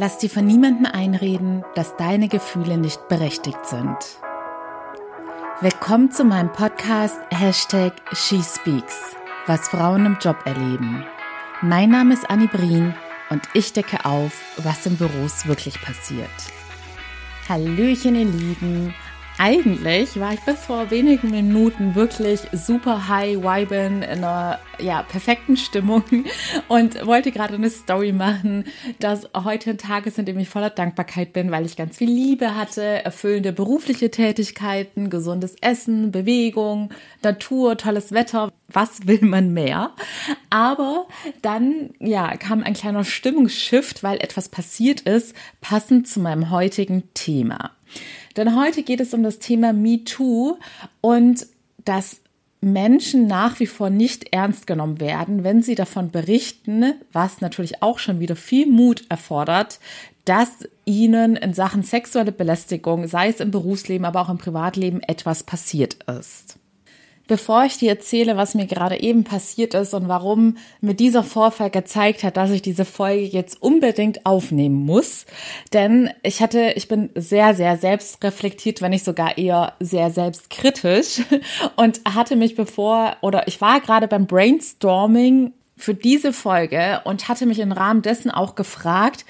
Lass dir von niemandem einreden, dass deine Gefühle nicht berechtigt sind. Willkommen zu meinem Podcast Hashtag SheSpeaks, was Frauen im Job erleben. Mein Name ist Annie Brien und ich decke auf, was in Büros wirklich passiert. Hallöchen, ihr Lieben eigentlich war ich bis vor wenigen Minuten wirklich super high viben in einer ja, perfekten Stimmung und wollte gerade eine Story machen, dass heute ein Tag ist, in dem ich voller Dankbarkeit bin, weil ich ganz viel Liebe hatte, erfüllende berufliche Tätigkeiten, gesundes Essen, Bewegung, Natur, tolles Wetter. Was will man mehr? Aber dann, ja, kam ein kleiner Stimmungsshift, weil etwas passiert ist, passend zu meinem heutigen Thema. Denn heute geht es um das Thema MeToo und dass Menschen nach wie vor nicht ernst genommen werden, wenn sie davon berichten, was natürlich auch schon wieder viel Mut erfordert, dass ihnen in Sachen sexuelle Belästigung, sei es im Berufsleben, aber auch im Privatleben, etwas passiert ist. Bevor ich dir erzähle, was mir gerade eben passiert ist und warum mir dieser Vorfall gezeigt hat, dass ich diese Folge jetzt unbedingt aufnehmen muss, denn ich hatte, ich bin sehr, sehr selbstreflektiert, wenn nicht sogar eher sehr selbstkritisch und hatte mich bevor oder ich war gerade beim Brainstorming für diese Folge und hatte mich im Rahmen dessen auch gefragt,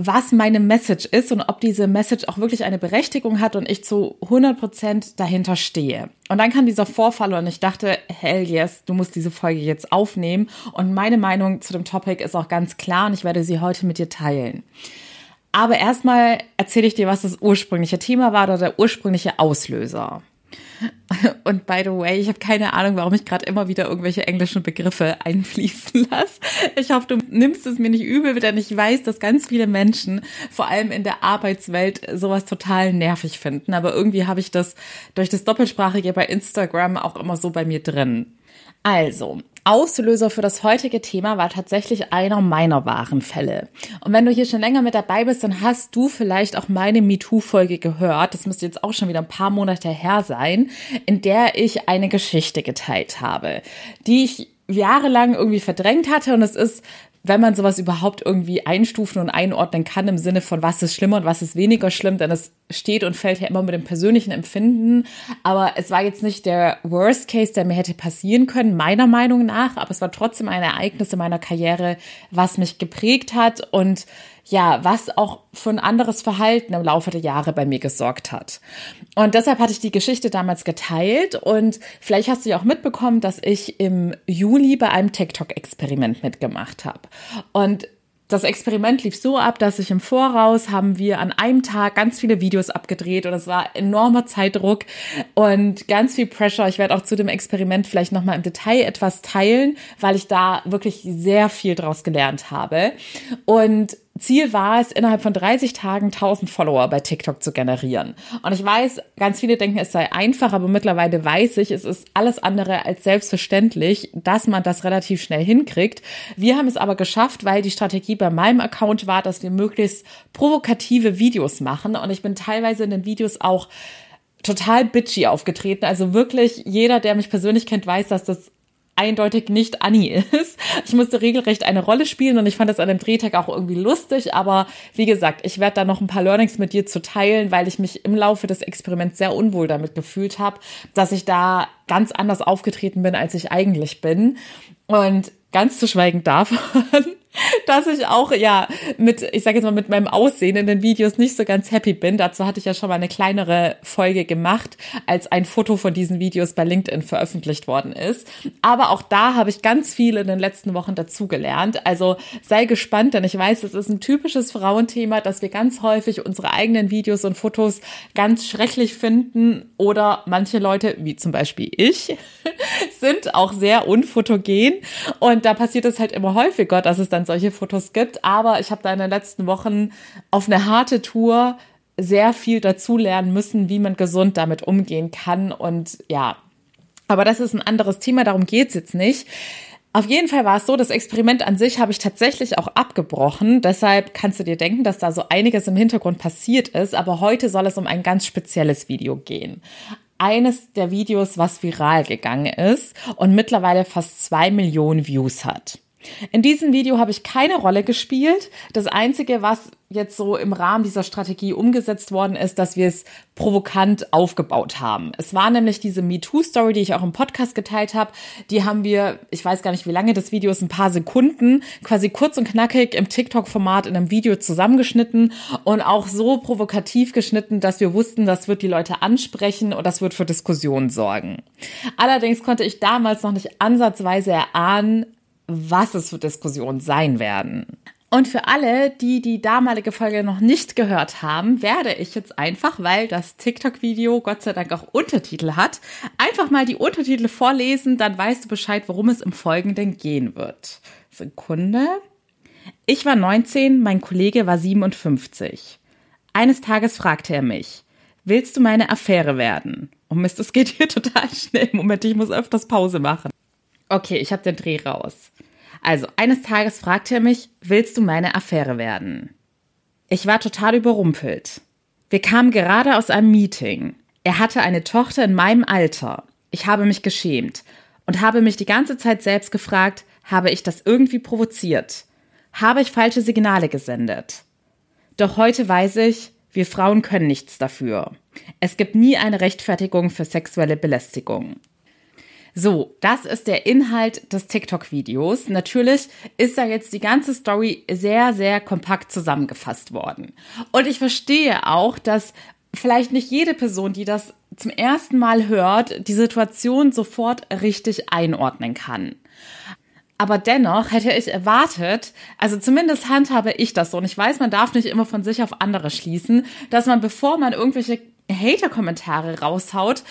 was meine Message ist und ob diese Message auch wirklich eine Berechtigung hat und ich zu 100 Prozent dahinter stehe. Und dann kam dieser Vorfall und ich dachte, hell yes, du musst diese Folge jetzt aufnehmen. Und meine Meinung zu dem Topic ist auch ganz klar und ich werde sie heute mit dir teilen. Aber erstmal erzähle ich dir, was das ursprüngliche Thema war oder der ursprüngliche Auslöser. Und by the way, ich habe keine Ahnung, warum ich gerade immer wieder irgendwelche englischen Begriffe einfließen lasse. Ich hoffe, du nimmst es mir nicht übel, denn ich weiß, dass ganz viele Menschen, vor allem in der Arbeitswelt, sowas total nervig finden. Aber irgendwie habe ich das durch das Doppelsprachige bei Instagram auch immer so bei mir drin. Also, Auslöser für das heutige Thema war tatsächlich einer meiner wahren Fälle. Und wenn du hier schon länger mit dabei bist, dann hast du vielleicht auch meine MeToo-Folge gehört. Das müsste jetzt auch schon wieder ein paar Monate her sein, in der ich eine Geschichte geteilt habe, die ich jahrelang irgendwie verdrängt hatte. Und es ist wenn man sowas überhaupt irgendwie einstufen und einordnen kann im Sinne von was ist schlimmer und was ist weniger schlimm, denn es steht und fällt ja immer mit dem persönlichen Empfinden. Aber es war jetzt nicht der Worst Case, der mir hätte passieren können, meiner Meinung nach. Aber es war trotzdem ein Ereignis in meiner Karriere, was mich geprägt hat und ja, was auch für ein anderes Verhalten im Laufe der Jahre bei mir gesorgt hat. Und deshalb hatte ich die Geschichte damals geteilt und vielleicht hast du ja auch mitbekommen, dass ich im Juli bei einem TikTok-Experiment mitgemacht habe. Und das Experiment lief so ab, dass ich im Voraus haben wir an einem Tag ganz viele Videos abgedreht und es war enormer Zeitdruck und ganz viel Pressure. Ich werde auch zu dem Experiment vielleicht nochmal im Detail etwas teilen, weil ich da wirklich sehr viel draus gelernt habe. Und Ziel war es, innerhalb von 30 Tagen 1000 Follower bei TikTok zu generieren. Und ich weiß, ganz viele denken, es sei einfach, aber mittlerweile weiß ich, es ist alles andere als selbstverständlich, dass man das relativ schnell hinkriegt. Wir haben es aber geschafft, weil die Strategie bei meinem Account war, dass wir möglichst provokative Videos machen. Und ich bin teilweise in den Videos auch total bitchy aufgetreten. Also wirklich jeder, der mich persönlich kennt, weiß, dass das eindeutig nicht Annie ist. Ich musste regelrecht eine Rolle spielen und ich fand das an dem Drehtag auch irgendwie lustig, aber wie gesagt, ich werde da noch ein paar Learnings mit dir zu teilen, weil ich mich im Laufe des Experiments sehr unwohl damit gefühlt habe, dass ich da ganz anders aufgetreten bin, als ich eigentlich bin. Und ganz zu schweigen davon, dass ich auch ja mit, ich sage jetzt mal mit meinem Aussehen in den Videos nicht so ganz happy bin. Dazu hatte ich ja schon mal eine kleinere Folge gemacht, als ein Foto von diesen Videos bei LinkedIn veröffentlicht worden ist. Aber auch da habe ich ganz viel in den letzten Wochen dazugelernt. Also sei gespannt, denn ich weiß, es ist ein typisches Frauenthema, dass wir ganz häufig unsere eigenen Videos und Fotos ganz schrecklich finden oder manche Leute, wie zum Beispiel ich, sind auch sehr unfotogen und da passiert es halt immer häufiger, dass es dann solche Fotos gibt. Aber ich habe da in den letzten Wochen auf eine harte Tour sehr viel dazulernen müssen, wie man gesund damit umgehen kann. Und ja, aber das ist ein anderes Thema, darum geht's jetzt nicht. Auf jeden Fall war es so, das Experiment an sich habe ich tatsächlich auch abgebrochen. Deshalb kannst du dir denken, dass da so einiges im Hintergrund passiert ist. Aber heute soll es um ein ganz spezielles Video gehen. Eines der Videos, was viral gegangen ist und mittlerweile fast zwei Millionen Views hat. In diesem Video habe ich keine Rolle gespielt. Das Einzige, was jetzt so im Rahmen dieser Strategie umgesetzt worden ist, dass wir es provokant aufgebaut haben. Es war nämlich diese MeToo-Story, die ich auch im Podcast geteilt habe. Die haben wir, ich weiß gar nicht, wie lange das Video ist, ein paar Sekunden, quasi kurz und knackig im TikTok-Format in einem Video zusammengeschnitten und auch so provokativ geschnitten, dass wir wussten, das wird die Leute ansprechen und das wird für Diskussionen sorgen. Allerdings konnte ich damals noch nicht ansatzweise erahnen, was es für Diskussionen sein werden. Und für alle, die die damalige Folge noch nicht gehört haben, werde ich jetzt einfach, weil das TikTok-Video Gott sei Dank auch Untertitel hat, einfach mal die Untertitel vorlesen, dann weißt du Bescheid, worum es im Folgenden gehen wird. Sekunde. Ich war 19, mein Kollege war 57. Eines Tages fragte er mich, willst du meine Affäre werden? Oh Mist, es geht hier total schnell. Moment, ich muss öfters Pause machen. Okay, ich habe den Dreh raus. Also, eines Tages fragte er mich, willst du meine Affäre werden? Ich war total überrumpelt. Wir kamen gerade aus einem Meeting. Er hatte eine Tochter in meinem Alter. Ich habe mich geschämt und habe mich die ganze Zeit selbst gefragt, habe ich das irgendwie provoziert? Habe ich falsche Signale gesendet? Doch heute weiß ich, wir Frauen können nichts dafür. Es gibt nie eine Rechtfertigung für sexuelle Belästigung. So, das ist der Inhalt des TikTok-Videos. Natürlich ist da jetzt die ganze Story sehr, sehr kompakt zusammengefasst worden. Und ich verstehe auch, dass vielleicht nicht jede Person, die das zum ersten Mal hört, die Situation sofort richtig einordnen kann. Aber dennoch hätte ich erwartet, also zumindest handhabe ich das so, und ich weiß, man darf nicht immer von sich auf andere schließen, dass man, bevor man irgendwelche Hater-Kommentare raushaut,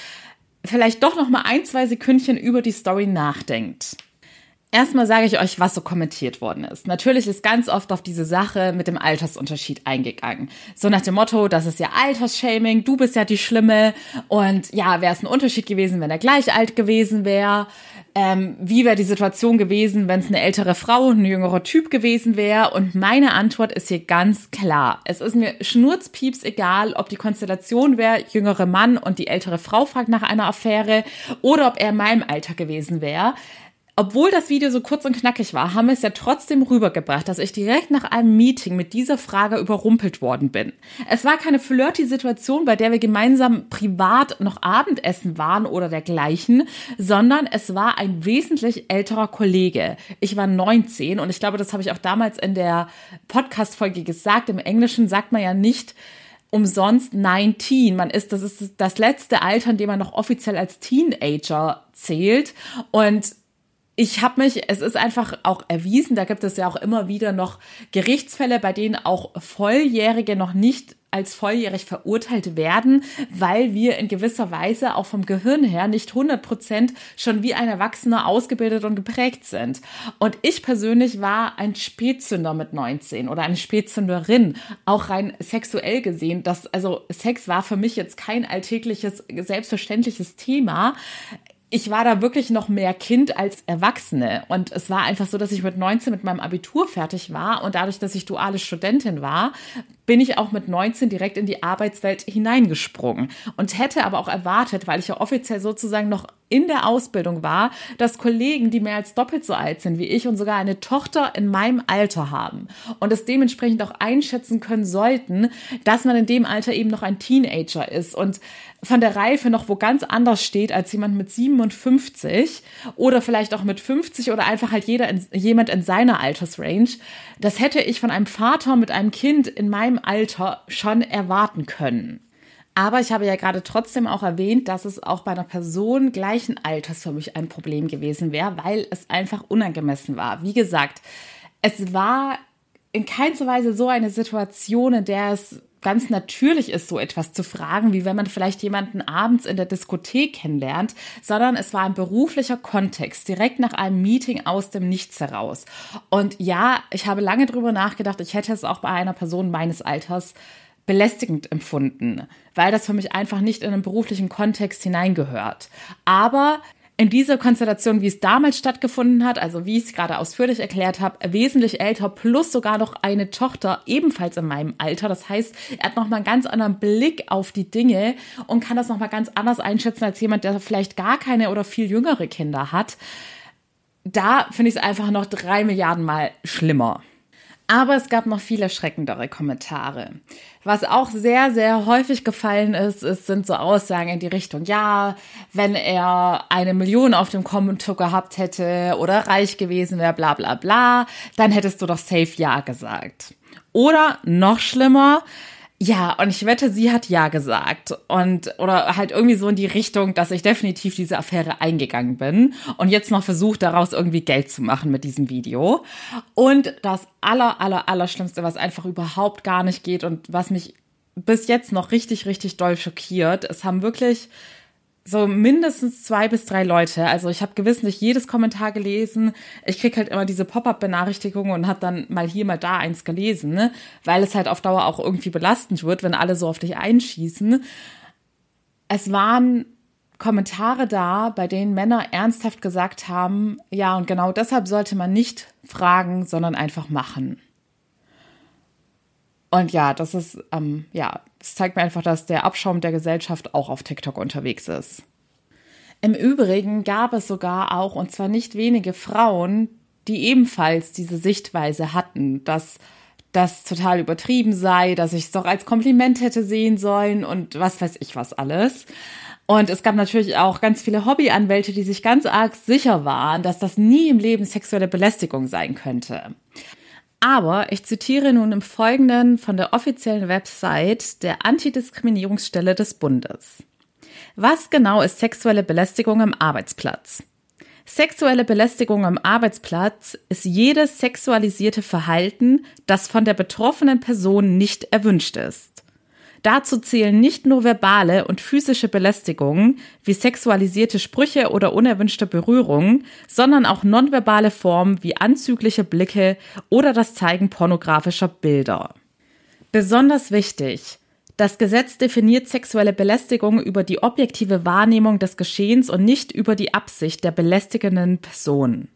vielleicht doch noch mal ein, zwei Sekündchen über die Story nachdenkt. Erstmal sage ich euch, was so kommentiert worden ist. Natürlich ist ganz oft auf diese Sache mit dem Altersunterschied eingegangen. So nach dem Motto, das ist ja Altersshaming, du bist ja die Schlimme und ja, wäre es ein Unterschied gewesen, wenn er gleich alt gewesen wäre ähm, wie wäre die Situation gewesen, wenn es eine ältere Frau und ein jüngerer Typ gewesen wäre? Und meine Antwort ist hier ganz klar. Es ist mir schnurzpieps egal, ob die Konstellation wäre, jüngere Mann und die ältere Frau fragt nach einer Affäre oder ob er in meinem Alter gewesen wäre obwohl das Video so kurz und knackig war, haben wir es ja trotzdem rübergebracht, dass ich direkt nach einem Meeting mit dieser Frage überrumpelt worden bin. Es war keine flirty Situation, bei der wir gemeinsam privat noch Abendessen waren oder dergleichen, sondern es war ein wesentlich älterer Kollege. Ich war 19 und ich glaube, das habe ich auch damals in der Podcast-Folge gesagt. Im Englischen sagt man ja nicht, umsonst 19. Man ist, das ist das letzte Alter, in dem man noch offiziell als Teenager zählt. Und ich habe mich, es ist einfach auch erwiesen, da gibt es ja auch immer wieder noch Gerichtsfälle, bei denen auch Volljährige noch nicht als volljährig verurteilt werden, weil wir in gewisser Weise auch vom Gehirn her nicht 100 Prozent schon wie ein Erwachsener ausgebildet und geprägt sind. Und ich persönlich war ein Spätzünder mit 19 oder eine Spätzünderin, auch rein sexuell gesehen. Das, also Sex war für mich jetzt kein alltägliches, selbstverständliches Thema ich war da wirklich noch mehr Kind als Erwachsene. Und es war einfach so, dass ich mit 19 mit meinem Abitur fertig war. Und dadurch, dass ich duale Studentin war, bin ich auch mit 19 direkt in die Arbeitswelt hineingesprungen. Und hätte aber auch erwartet, weil ich ja offiziell sozusagen noch in der Ausbildung war, dass Kollegen, die mehr als doppelt so alt sind wie ich und sogar eine Tochter in meinem Alter haben und es dementsprechend auch einschätzen können sollten, dass man in dem Alter eben noch ein Teenager ist und von der Reife noch wo ganz anders steht als jemand mit 57 oder vielleicht auch mit 50 oder einfach halt jeder in, jemand in seiner Altersrange. Das hätte ich von einem Vater mit einem Kind in meinem Alter schon erwarten können. Aber ich habe ja gerade trotzdem auch erwähnt, dass es auch bei einer Person gleichen Alters für mich ein Problem gewesen wäre, weil es einfach unangemessen war. Wie gesagt, es war in keinster Weise so eine Situation, in der es ganz natürlich ist, so etwas zu fragen, wie wenn man vielleicht jemanden abends in der Diskothek kennenlernt, sondern es war ein beruflicher Kontext, direkt nach einem Meeting aus dem Nichts heraus. Und ja, ich habe lange drüber nachgedacht, ich hätte es auch bei einer Person meines Alters belästigend empfunden, weil das für mich einfach nicht in einen beruflichen Kontext hineingehört. Aber in dieser Konstellation, wie es damals stattgefunden hat, also wie ich es gerade ausführlich erklärt habe, wesentlich älter plus sogar noch eine Tochter ebenfalls in meinem Alter. Das heißt, er hat nochmal einen ganz anderen Blick auf die Dinge und kann das nochmal ganz anders einschätzen als jemand, der vielleicht gar keine oder viel jüngere Kinder hat da finde ich es einfach noch drei Milliarden Mal schlimmer. Aber es gab noch viel erschreckendere Kommentare. Was auch sehr, sehr häufig gefallen ist, ist, sind so Aussagen in die Richtung, ja, wenn er eine Million auf dem Konto gehabt hätte oder reich gewesen wäre, bla bla bla, dann hättest du doch safe Ja gesagt. Oder noch schlimmer, ja, und ich wette, sie hat ja gesagt. Und, oder halt irgendwie so in die Richtung, dass ich definitiv diese Affäre eingegangen bin und jetzt noch versucht, daraus irgendwie Geld zu machen mit diesem Video. Und das aller, aller, aller Schlimmste, was einfach überhaupt gar nicht geht und was mich bis jetzt noch richtig, richtig doll schockiert, es haben wirklich so mindestens zwei bis drei Leute. Also ich habe gewissentlich jedes Kommentar gelesen. Ich krieg halt immer diese Pop-up-Benachrichtigungen und habe dann mal hier, mal da eins gelesen, ne? weil es halt auf Dauer auch irgendwie belastend wird, wenn alle so auf dich einschießen. Es waren Kommentare da, bei denen Männer ernsthaft gesagt haben, ja, und genau deshalb sollte man nicht fragen, sondern einfach machen. Und ja, das ist, ähm, ja, das zeigt mir einfach, dass der Abschaum der Gesellschaft auch auf TikTok unterwegs ist. Im Übrigen gab es sogar auch, und zwar nicht wenige Frauen, die ebenfalls diese Sichtweise hatten, dass das total übertrieben sei, dass ich es doch als Kompliment hätte sehen sollen und was weiß ich was alles. Und es gab natürlich auch ganz viele Hobbyanwälte, die sich ganz arg sicher waren, dass das nie im Leben sexuelle Belästigung sein könnte. Aber ich zitiere nun im Folgenden von der offiziellen Website der Antidiskriminierungsstelle des Bundes. Was genau ist sexuelle Belästigung am Arbeitsplatz? Sexuelle Belästigung am Arbeitsplatz ist jedes sexualisierte Verhalten, das von der betroffenen Person nicht erwünscht ist. Dazu zählen nicht nur verbale und physische Belästigungen wie sexualisierte Sprüche oder unerwünschte Berührungen, sondern auch nonverbale Formen wie anzügliche Blicke oder das Zeigen pornografischer Bilder. Besonders wichtig, das Gesetz definiert sexuelle Belästigung über die objektive Wahrnehmung des Geschehens und nicht über die Absicht der belästigenden Person.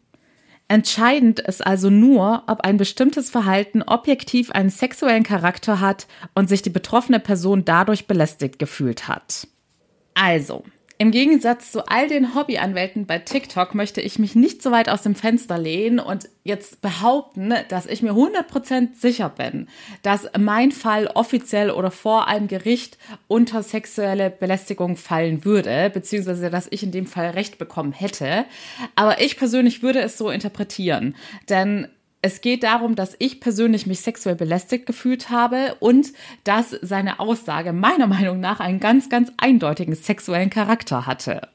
Entscheidend ist also nur, ob ein bestimmtes Verhalten objektiv einen sexuellen Charakter hat und sich die betroffene Person dadurch belästigt gefühlt hat. Also, im Gegensatz zu all den Hobbyanwälten bei TikTok möchte ich mich nicht so weit aus dem Fenster lehnen und jetzt behaupten, dass ich mir 100% sicher bin, dass mein Fall offiziell oder vor einem Gericht unter sexuelle Belästigung fallen würde, beziehungsweise dass ich in dem Fall Recht bekommen hätte. Aber ich persönlich würde es so interpretieren, denn es geht darum, dass ich persönlich mich sexuell belästigt gefühlt habe und dass seine Aussage meiner Meinung nach einen ganz, ganz eindeutigen sexuellen Charakter hatte.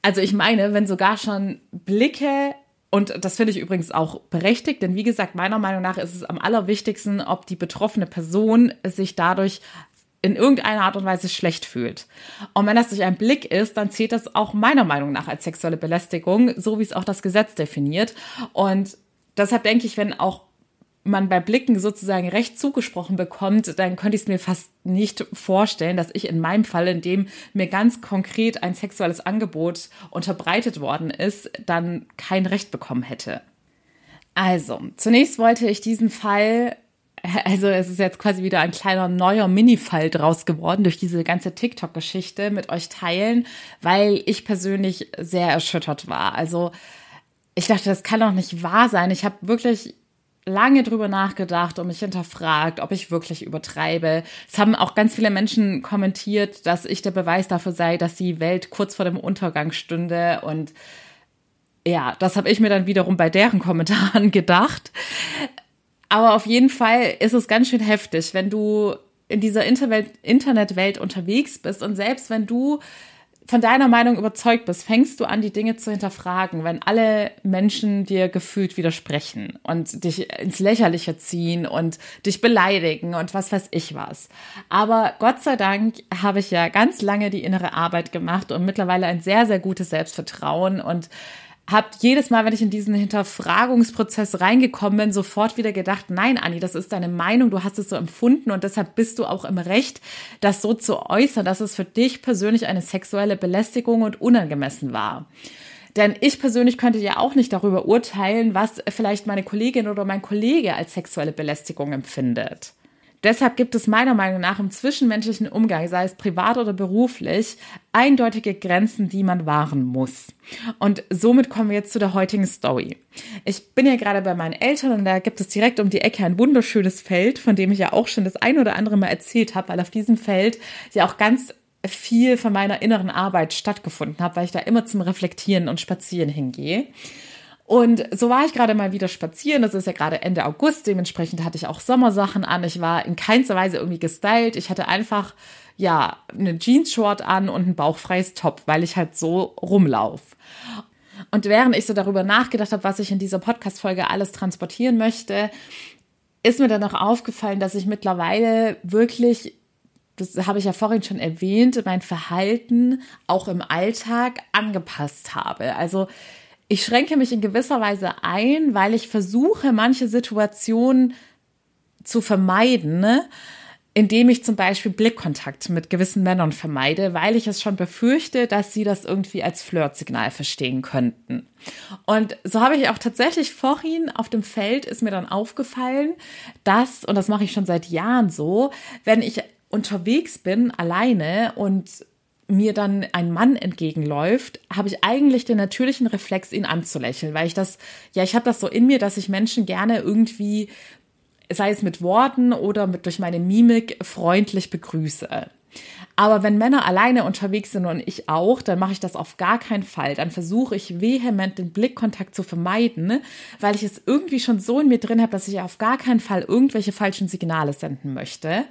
Also ich meine, wenn sogar schon Blicke und das finde ich übrigens auch berechtigt, denn wie gesagt, meiner Meinung nach ist es am allerwichtigsten, ob die betroffene Person sich dadurch in irgendeiner Art und Weise schlecht fühlt. Und wenn das durch einen Blick ist, dann zählt das auch meiner Meinung nach als sexuelle Belästigung, so wie es auch das Gesetz definiert. Und deshalb denke ich, wenn auch man bei Blicken sozusagen recht zugesprochen bekommt, dann könnte ich es mir fast nicht vorstellen, dass ich in meinem Fall, in dem mir ganz konkret ein sexuelles Angebot unterbreitet worden ist, dann kein Recht bekommen hätte. Also, zunächst wollte ich diesen Fall, also es ist jetzt quasi wieder ein kleiner neuer Mini-Fall draus geworden durch diese ganze TikTok-Geschichte mit euch teilen, weil ich persönlich sehr erschüttert war. Also, ich dachte, das kann doch nicht wahr sein. Ich habe wirklich lange drüber nachgedacht und mich hinterfragt, ob ich wirklich übertreibe. Es haben auch ganz viele Menschen kommentiert, dass ich der Beweis dafür sei, dass die Welt kurz vor dem Untergang stünde und ja, das habe ich mir dann wiederum bei deren Kommentaren gedacht. Aber auf jeden Fall ist es ganz schön heftig, wenn du in dieser Internetwelt unterwegs bist und selbst wenn du von deiner Meinung überzeugt bist, fängst du an, die Dinge zu hinterfragen, wenn alle Menschen dir gefühlt widersprechen und dich ins Lächerliche ziehen und dich beleidigen und was weiß ich was. Aber Gott sei Dank habe ich ja ganz lange die innere Arbeit gemacht und mittlerweile ein sehr, sehr gutes Selbstvertrauen und habe jedes Mal, wenn ich in diesen Hinterfragungsprozess reingekommen bin, sofort wieder gedacht, nein, Anni, das ist deine Meinung, du hast es so empfunden und deshalb bist du auch im Recht, das so zu äußern, dass es für dich persönlich eine sexuelle Belästigung und unangemessen war. Denn ich persönlich könnte ja auch nicht darüber urteilen, was vielleicht meine Kollegin oder mein Kollege als sexuelle Belästigung empfindet. Deshalb gibt es meiner Meinung nach im zwischenmenschlichen Umgang, sei es privat oder beruflich, eindeutige Grenzen, die man wahren muss. Und somit kommen wir jetzt zu der heutigen Story. Ich bin ja gerade bei meinen Eltern und da gibt es direkt um die Ecke ein wunderschönes Feld, von dem ich ja auch schon das ein oder andere Mal erzählt habe, weil auf diesem Feld ja auch ganz viel von meiner inneren Arbeit stattgefunden hat, weil ich da immer zum Reflektieren und Spazieren hingehe. Und so war ich gerade mal wieder spazieren. Das ist ja gerade Ende August. Dementsprechend hatte ich auch Sommersachen an. Ich war in keinster Weise irgendwie gestylt. Ich hatte einfach, ja, eine Jeans-Short an und ein bauchfreies Top, weil ich halt so rumlauf. Und während ich so darüber nachgedacht habe, was ich in dieser Podcast-Folge alles transportieren möchte, ist mir dann auch aufgefallen, dass ich mittlerweile wirklich das habe ich ja vorhin schon erwähnt, mein Verhalten auch im Alltag angepasst habe. Also ich schränke mich in gewisser Weise ein, weil ich versuche, manche Situationen zu vermeiden, ne? indem ich zum Beispiel Blickkontakt mit gewissen Männern vermeide, weil ich es schon befürchte, dass sie das irgendwie als Flirtsignal verstehen könnten. Und so habe ich auch tatsächlich vorhin auf dem Feld ist mir dann aufgefallen, dass, und das mache ich schon seit Jahren so, wenn ich unterwegs bin, alleine und mir dann ein Mann entgegenläuft, habe ich eigentlich den natürlichen Reflex, ihn anzulächeln, weil ich das, ja, ich habe das so in mir, dass ich Menschen gerne irgendwie, sei es mit Worten oder mit durch meine Mimik, freundlich begrüße. Aber wenn Männer alleine unterwegs sind und ich auch, dann mache ich das auf gar keinen Fall. Dann versuche ich vehement den Blickkontakt zu vermeiden, weil ich es irgendwie schon so in mir drin habe, dass ich auf gar keinen Fall irgendwelche falschen Signale senden möchte.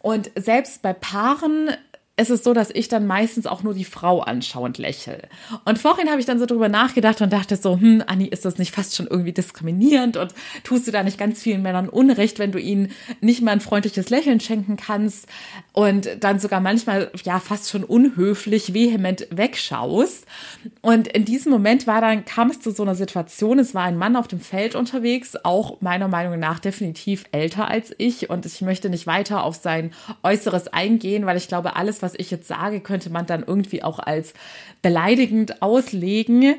Und selbst bei Paaren ist es so, dass ich dann meistens auch nur die Frau anschauend lächle. Und vorhin habe ich dann so drüber nachgedacht und dachte so, hm, Anni, ist das nicht fast schon irgendwie diskriminierend und tust du da nicht ganz vielen Männern Unrecht, wenn du ihnen nicht mal ein freundliches Lächeln schenken kannst und dann sogar manchmal ja fast schon unhöflich vehement wegschaust. Und in diesem Moment war dann, kam es zu so einer Situation, es war ein Mann auf dem Feld unterwegs, auch meiner Meinung nach definitiv älter als ich und ich möchte nicht weiter auf sein Äußeres eingehen, weil ich glaube, alles, was was ich jetzt sage, könnte man dann irgendwie auch als beleidigend auslegen.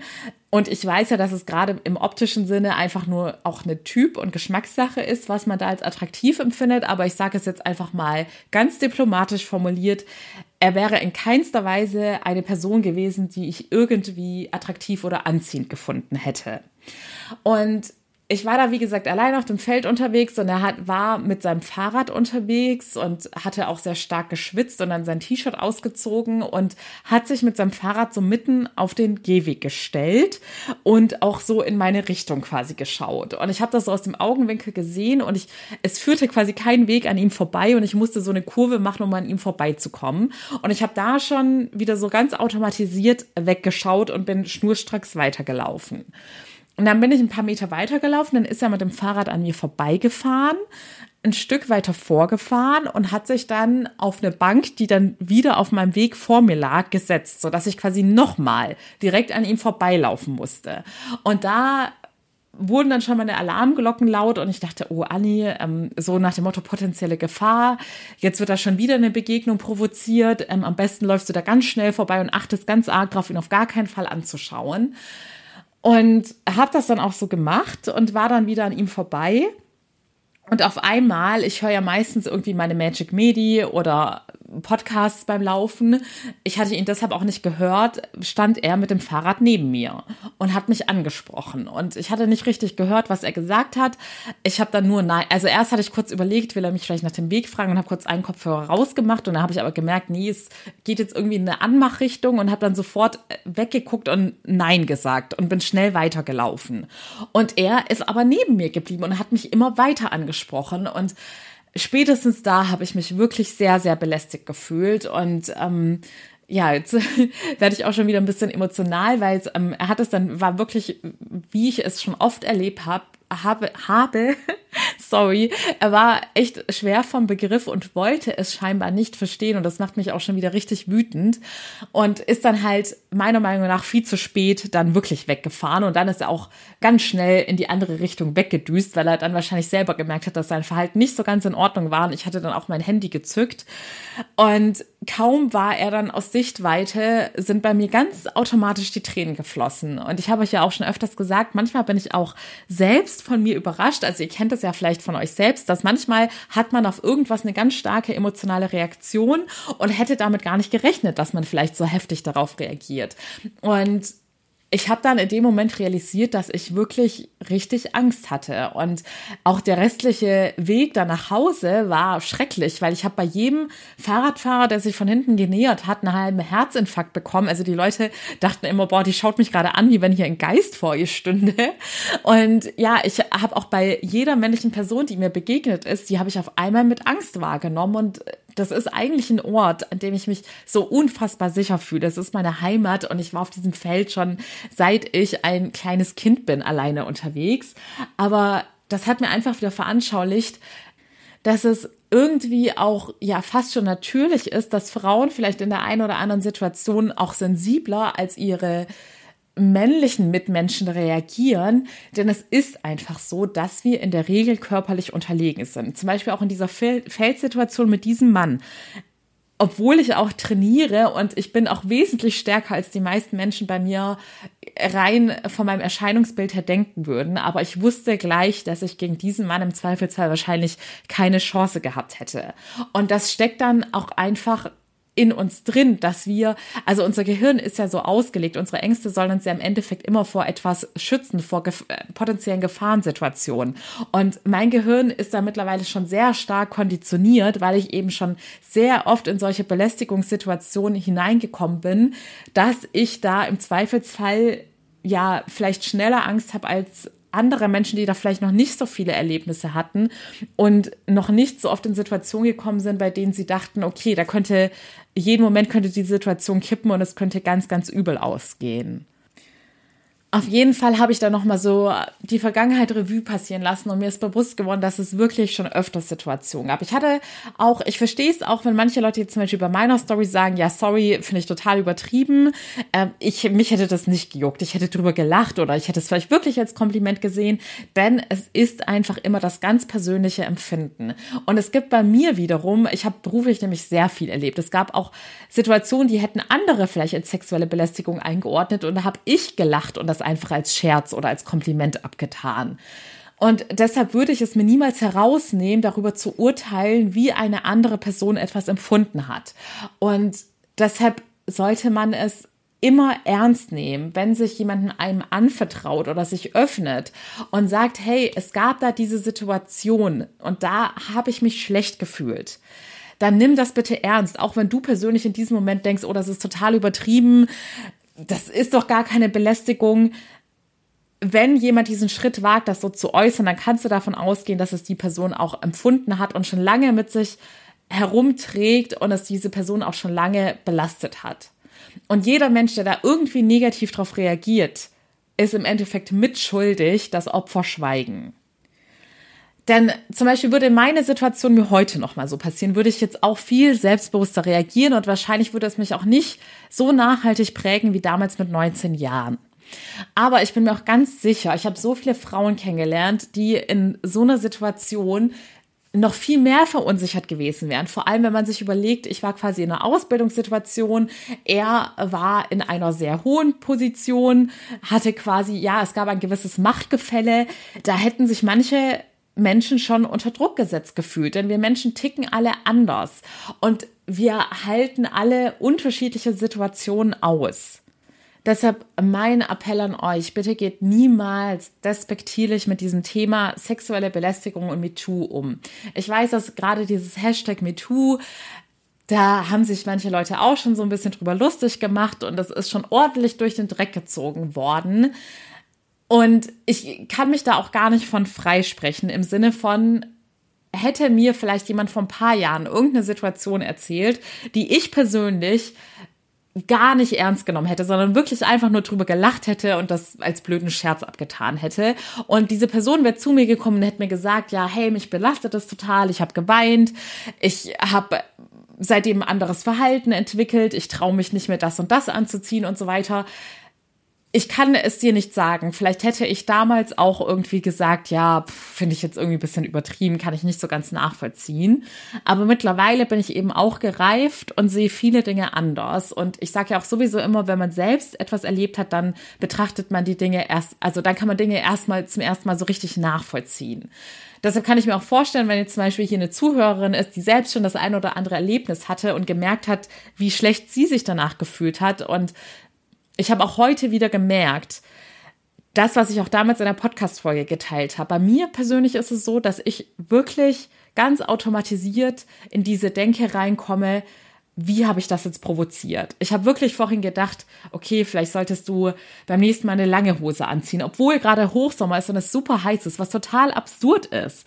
Und ich weiß ja, dass es gerade im optischen Sinne einfach nur auch eine Typ- und Geschmackssache ist, was man da als attraktiv empfindet. Aber ich sage es jetzt einfach mal ganz diplomatisch formuliert. Er wäre in keinster Weise eine Person gewesen, die ich irgendwie attraktiv oder anziehend gefunden hätte. Und ich war da, wie gesagt, allein auf dem Feld unterwegs und er hat, war mit seinem Fahrrad unterwegs und hatte auch sehr stark geschwitzt und dann sein T-Shirt ausgezogen und hat sich mit seinem Fahrrad so mitten auf den Gehweg gestellt und auch so in meine Richtung quasi geschaut. Und ich habe das so aus dem Augenwinkel gesehen und ich, es führte quasi keinen Weg an ihm vorbei und ich musste so eine Kurve machen, um an ihm vorbeizukommen. Und ich habe da schon wieder so ganz automatisiert weggeschaut und bin schnurstracks weitergelaufen. Und dann bin ich ein paar Meter weitergelaufen, dann ist er mit dem Fahrrad an mir vorbeigefahren, ein Stück weiter vorgefahren und hat sich dann auf eine Bank, die dann wieder auf meinem Weg vor mir lag, gesetzt, so dass ich quasi nochmal direkt an ihm vorbeilaufen musste. Und da wurden dann schon meine Alarmglocken laut und ich dachte, oh Anni, ähm, so nach dem Motto potenzielle Gefahr, jetzt wird da schon wieder eine Begegnung provoziert, ähm, am besten läufst du da ganz schnell vorbei und achtest ganz arg drauf, ihn auf gar keinen Fall anzuschauen. Und habe das dann auch so gemacht und war dann wieder an ihm vorbei. Und auf einmal, ich höre ja meistens irgendwie meine Magic Medi oder Podcasts beim Laufen. Ich hatte ihn deshalb auch nicht gehört, stand er mit dem Fahrrad neben mir und hat mich angesprochen. Und ich hatte nicht richtig gehört, was er gesagt hat. Ich habe dann nur nein, also erst hatte ich kurz überlegt, will er mich vielleicht nach dem Weg fragen und habe kurz einen Kopfhörer rausgemacht und dann habe ich aber gemerkt, nee, es geht jetzt irgendwie in eine Anmachrichtung und habe dann sofort weggeguckt und nein gesagt und bin schnell weitergelaufen. Und er ist aber neben mir geblieben und hat mich immer weiter angesprochen und spätestens da habe ich mich wirklich sehr, sehr belästigt gefühlt. Und ähm, ja, jetzt werde ich auch schon wieder ein bisschen emotional, weil es, ähm, er hat es dann, war wirklich, wie ich es schon oft erlebt habe, habe, habe, sorry, er war echt schwer vom Begriff und wollte es scheinbar nicht verstehen und das macht mich auch schon wieder richtig wütend und ist dann halt meiner Meinung nach viel zu spät dann wirklich weggefahren und dann ist er auch ganz schnell in die andere Richtung weggedüst, weil er dann wahrscheinlich selber gemerkt hat, dass sein Verhalten nicht so ganz in Ordnung war und ich hatte dann auch mein Handy gezückt und kaum war er dann aus Sichtweite, sind bei mir ganz automatisch die Tränen geflossen. Und ich habe euch ja auch schon öfters gesagt, manchmal bin ich auch selbst von mir überrascht. Also ihr kennt es ja vielleicht von euch selbst, dass manchmal hat man auf irgendwas eine ganz starke emotionale Reaktion und hätte damit gar nicht gerechnet, dass man vielleicht so heftig darauf reagiert. Und ich habe dann in dem Moment realisiert, dass ich wirklich richtig Angst hatte und auch der restliche Weg da nach Hause war schrecklich, weil ich habe bei jedem Fahrradfahrer, der sich von hinten genähert hat, einen halben Herzinfarkt bekommen. Also die Leute dachten immer, boah, die schaut mich gerade an, wie wenn hier ein Geist vor ihr stünde. Und ja, ich habe auch bei jeder männlichen Person, die mir begegnet ist, die habe ich auf einmal mit Angst wahrgenommen und das ist eigentlich ein Ort, an dem ich mich so unfassbar sicher fühle. Es ist meine Heimat und ich war auf diesem Feld schon seit ich ein kleines Kind bin alleine unterwegs. Aber das hat mir einfach wieder veranschaulicht, dass es irgendwie auch ja fast schon natürlich ist, dass Frauen vielleicht in der einen oder anderen Situation auch sensibler als ihre männlichen Mitmenschen reagieren, denn es ist einfach so, dass wir in der Regel körperlich unterlegen sind. Zum Beispiel auch in dieser Feldsituation mit diesem Mann. Obwohl ich auch trainiere und ich bin auch wesentlich stärker als die meisten Menschen bei mir rein von meinem Erscheinungsbild her denken würden. Aber ich wusste gleich, dass ich gegen diesen Mann im Zweifelsfall wahrscheinlich keine Chance gehabt hätte. Und das steckt dann auch einfach in uns drin, dass wir, also unser Gehirn ist ja so ausgelegt, unsere Ängste sollen uns ja im Endeffekt immer vor etwas schützen, vor gef äh, potenziellen Gefahrensituationen. Und mein Gehirn ist da mittlerweile schon sehr stark konditioniert, weil ich eben schon sehr oft in solche Belästigungssituationen hineingekommen bin, dass ich da im Zweifelsfall ja vielleicht schneller Angst habe als andere Menschen, die da vielleicht noch nicht so viele Erlebnisse hatten und noch nicht so oft in Situationen gekommen sind, bei denen sie dachten, okay, da könnte, jeden Moment könnte die Situation kippen und es könnte ganz, ganz übel ausgehen. Auf jeden Fall habe ich da nochmal so die Vergangenheit Revue passieren lassen und mir ist bewusst geworden, dass es wirklich schon öfters Situationen gab. Ich hatte auch, ich verstehe es auch, wenn manche Leute jetzt zum Beispiel bei meiner Story sagen, ja, sorry, finde ich total übertrieben. Äh, ich, mich hätte das nicht gejuckt. Ich hätte drüber gelacht oder ich hätte es vielleicht wirklich als Kompliment gesehen, denn es ist einfach immer das ganz persönliche Empfinden. Und es gibt bei mir wiederum, ich habe beruflich nämlich sehr viel erlebt. Es gab auch Situationen, die hätten andere vielleicht als sexuelle Belästigung eingeordnet und da habe ich gelacht und das das einfach als Scherz oder als Kompliment abgetan. Und deshalb würde ich es mir niemals herausnehmen, darüber zu urteilen, wie eine andere Person etwas empfunden hat. Und deshalb sollte man es immer ernst nehmen, wenn sich jemanden einem anvertraut oder sich öffnet und sagt, hey, es gab da diese Situation und da habe ich mich schlecht gefühlt. Dann nimm das bitte ernst, auch wenn du persönlich in diesem Moment denkst, oh, das ist total übertrieben, das ist doch gar keine Belästigung. Wenn jemand diesen Schritt wagt, das so zu äußern, dann kannst du davon ausgehen, dass es die Person auch empfunden hat und schon lange mit sich herumträgt und es diese Person auch schon lange belastet hat. Und jeder Mensch, der da irgendwie negativ drauf reagiert, ist im Endeffekt mitschuldig, das Opfer schweigen. Denn zum Beispiel würde meine Situation mir heute noch mal so passieren, würde ich jetzt auch viel selbstbewusster reagieren und wahrscheinlich würde es mich auch nicht so nachhaltig prägen wie damals mit 19 Jahren. Aber ich bin mir auch ganz sicher, ich habe so viele Frauen kennengelernt, die in so einer Situation noch viel mehr verunsichert gewesen wären. Vor allem, wenn man sich überlegt, ich war quasi in einer Ausbildungssituation, er war in einer sehr hohen Position, hatte quasi, ja, es gab ein gewisses Machtgefälle. Da hätten sich manche Menschen schon unter Druck gesetzt gefühlt, denn wir Menschen ticken alle anders und wir halten alle unterschiedliche Situationen aus. Deshalb mein Appell an euch, bitte geht niemals despektierlich mit diesem Thema sexuelle Belästigung und MeToo um. Ich weiß, dass gerade dieses Hashtag MeToo, da haben sich manche Leute auch schon so ein bisschen drüber lustig gemacht und das ist schon ordentlich durch den Dreck gezogen worden. Und ich kann mich da auch gar nicht von freisprechen im Sinne von, hätte mir vielleicht jemand vor ein paar Jahren irgendeine Situation erzählt, die ich persönlich gar nicht ernst genommen hätte, sondern wirklich einfach nur drüber gelacht hätte und das als blöden Scherz abgetan hätte. Und diese Person wäre zu mir gekommen und hätte mir gesagt, ja, hey, mich belastet das total, ich habe geweint, ich habe seitdem ein anderes Verhalten entwickelt, ich traue mich nicht mehr das und das anzuziehen und so weiter ich kann es dir nicht sagen. Vielleicht hätte ich damals auch irgendwie gesagt, ja, finde ich jetzt irgendwie ein bisschen übertrieben, kann ich nicht so ganz nachvollziehen. Aber mittlerweile bin ich eben auch gereift und sehe viele Dinge anders. Und ich sage ja auch sowieso immer, wenn man selbst etwas erlebt hat, dann betrachtet man die Dinge erst, also dann kann man Dinge erstmal zum ersten Mal so richtig nachvollziehen. Deshalb kann ich mir auch vorstellen, wenn jetzt zum Beispiel hier eine Zuhörerin ist, die selbst schon das ein oder andere Erlebnis hatte und gemerkt hat, wie schlecht sie sich danach gefühlt hat und ich habe auch heute wieder gemerkt, das, was ich auch damals in der Podcast-Folge geteilt habe. Bei mir persönlich ist es so, dass ich wirklich ganz automatisiert in diese Denke reinkomme, wie habe ich das jetzt provoziert? Ich habe wirklich vorhin gedacht, okay, vielleicht solltest du beim nächsten Mal eine lange Hose anziehen, obwohl gerade Hochsommer ist und es super heiß ist, was total absurd ist.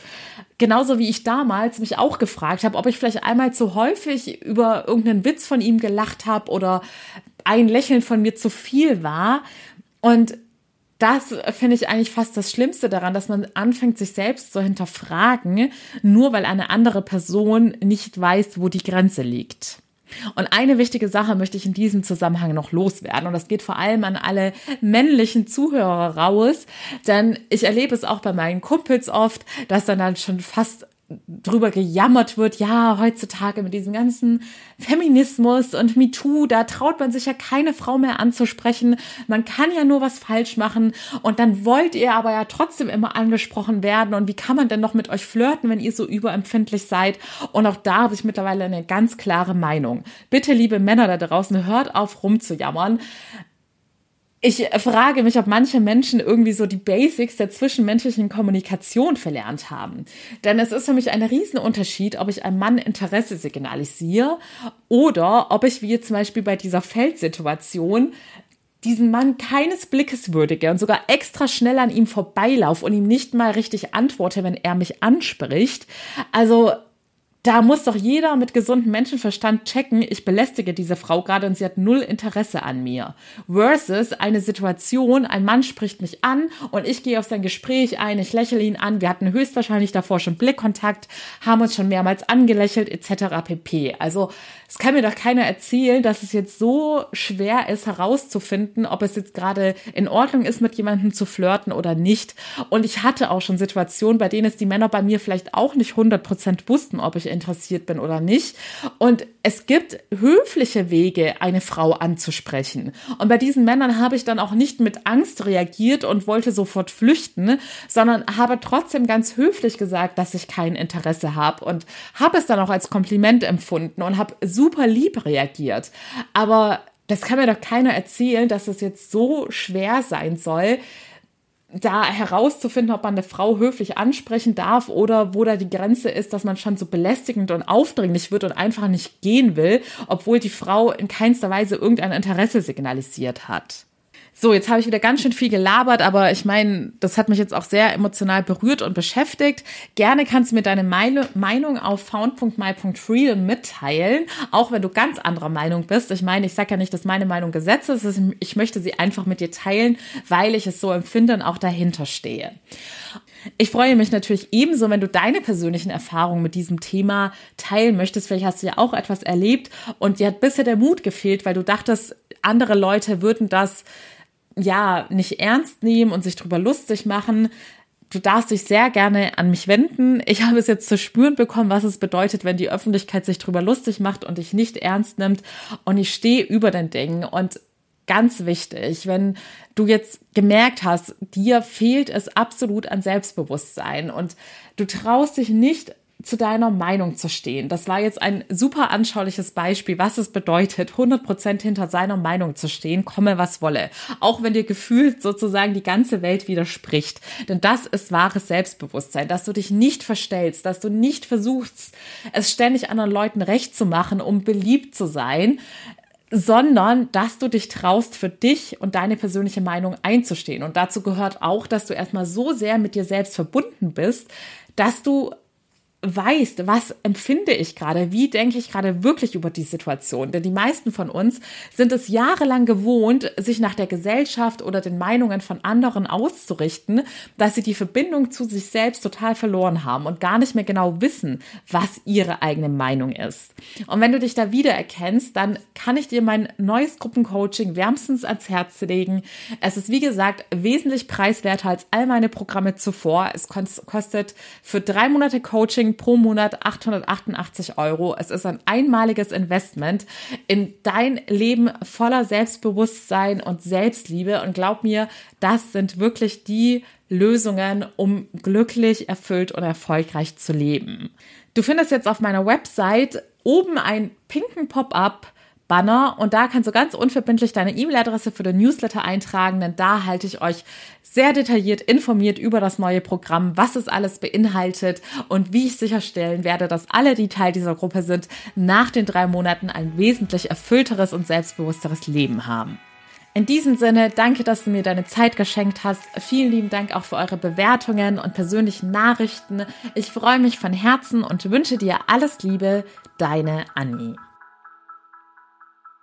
Genauso wie ich damals mich auch gefragt habe, ob ich vielleicht einmal zu häufig über irgendeinen Witz von ihm gelacht habe oder ein Lächeln von mir zu viel war. Und das finde ich eigentlich fast das Schlimmste daran, dass man anfängt, sich selbst zu hinterfragen, nur weil eine andere Person nicht weiß, wo die Grenze liegt. Und eine wichtige Sache möchte ich in diesem Zusammenhang noch loswerden. Und das geht vor allem an alle männlichen Zuhörer raus. Denn ich erlebe es auch bei meinen Kumpels oft, dass dann dann schon fast drüber gejammert wird, ja, heutzutage mit diesem ganzen Feminismus und MeToo, da traut man sich ja keine Frau mehr anzusprechen. Man kann ja nur was falsch machen und dann wollt ihr aber ja trotzdem immer angesprochen werden und wie kann man denn noch mit euch flirten, wenn ihr so überempfindlich seid? Und auch da habe ich mittlerweile eine ganz klare Meinung. Bitte, liebe Männer da draußen, hört auf rumzujammern ich frage mich, ob manche Menschen irgendwie so die Basics der zwischenmenschlichen Kommunikation verlernt haben. Denn es ist für mich ein Riesenunterschied, ob ich einem Mann Interesse signalisiere oder ob ich wie zum Beispiel bei dieser Feldsituation diesen Mann keines Blickes würdige und sogar extra schnell an ihm vorbeilaufe und ihm nicht mal richtig antworte, wenn er mich anspricht. Also da muss doch jeder mit gesundem Menschenverstand checken, ich belästige diese Frau gerade und sie hat null Interesse an mir. Versus eine Situation, ein Mann spricht mich an und ich gehe auf sein Gespräch ein, ich lächle ihn an, wir hatten höchstwahrscheinlich davor schon Blickkontakt, haben uns schon mehrmals angelächelt etc. pp. Also es kann mir doch keiner erzählen, dass es jetzt so schwer ist herauszufinden, ob es jetzt gerade in Ordnung ist, mit jemandem zu flirten oder nicht. Und ich hatte auch schon Situationen, bei denen es die Männer bei mir vielleicht auch nicht 100% wussten, ob ich interessiert bin oder nicht. Und es gibt höfliche Wege, eine Frau anzusprechen. Und bei diesen Männern habe ich dann auch nicht mit Angst reagiert und wollte sofort flüchten, sondern habe trotzdem ganz höflich gesagt, dass ich kein Interesse habe und habe es dann auch als Kompliment empfunden und habe super lieb reagiert. Aber das kann mir doch keiner erzählen, dass es jetzt so schwer sein soll, da herauszufinden, ob man eine Frau höflich ansprechen darf oder wo da die Grenze ist, dass man schon so belästigend und aufdringlich wird und einfach nicht gehen will, obwohl die Frau in keinster Weise irgendein Interesse signalisiert hat. So, jetzt habe ich wieder ganz schön viel gelabert, aber ich meine, das hat mich jetzt auch sehr emotional berührt und beschäftigt. Gerne kannst du mir deine Meinung auf found.my.freedom mitteilen, auch wenn du ganz anderer Meinung bist. Ich meine, ich sage ja nicht, dass meine Meinung Gesetz ist. Ich möchte sie einfach mit dir teilen, weil ich es so empfinde und auch dahinter stehe. Ich freue mich natürlich ebenso, wenn du deine persönlichen Erfahrungen mit diesem Thema teilen möchtest. Vielleicht hast du ja auch etwas erlebt und dir hat bisher der Mut gefehlt, weil du dachtest, andere Leute würden das ja, nicht ernst nehmen und sich drüber lustig machen. Du darfst dich sehr gerne an mich wenden. Ich habe es jetzt zu spüren bekommen, was es bedeutet, wenn die Öffentlichkeit sich drüber lustig macht und dich nicht ernst nimmt. Und ich stehe über den Dingen. Und ganz wichtig, wenn du jetzt gemerkt hast, dir fehlt es absolut an Selbstbewusstsein und du traust dich nicht zu deiner Meinung zu stehen. Das war jetzt ein super anschauliches Beispiel, was es bedeutet, 100% hinter seiner Meinung zu stehen, komme was wolle. Auch wenn dir gefühlt sozusagen die ganze Welt widerspricht. Denn das ist wahres Selbstbewusstsein, dass du dich nicht verstellst, dass du nicht versuchst, es ständig anderen Leuten recht zu machen, um beliebt zu sein, sondern dass du dich traust, für dich und deine persönliche Meinung einzustehen. Und dazu gehört auch, dass du erstmal so sehr mit dir selbst verbunden bist, dass du weißt, was empfinde ich gerade, wie denke ich gerade wirklich über die Situation. Denn die meisten von uns sind es jahrelang gewohnt, sich nach der Gesellschaft oder den Meinungen von anderen auszurichten, dass sie die Verbindung zu sich selbst total verloren haben und gar nicht mehr genau wissen, was ihre eigene Meinung ist. Und wenn du dich da wiedererkennst, dann kann ich dir mein neues Gruppencoaching wärmstens ans Herz legen. Es ist, wie gesagt, wesentlich preiswerter als all meine Programme zuvor. Es kostet für drei Monate Coaching pro Monat 888 Euro. Es ist ein einmaliges Investment in dein Leben voller Selbstbewusstsein und Selbstliebe. Und glaub mir, das sind wirklich die Lösungen, um glücklich, erfüllt und erfolgreich zu leben. Du findest jetzt auf meiner Website oben einen pinken Pop-up Banner und da kannst du ganz unverbindlich deine E-Mail-Adresse für den Newsletter eintragen, denn da halte ich euch sehr detailliert informiert über das neue Programm, was es alles beinhaltet und wie ich sicherstellen werde, dass alle, die Teil dieser Gruppe sind, nach den drei Monaten ein wesentlich erfüllteres und selbstbewussteres Leben haben. In diesem Sinne, danke, dass du mir deine Zeit geschenkt hast. Vielen lieben Dank auch für eure Bewertungen und persönlichen Nachrichten. Ich freue mich von Herzen und wünsche dir alles Liebe, deine Annie.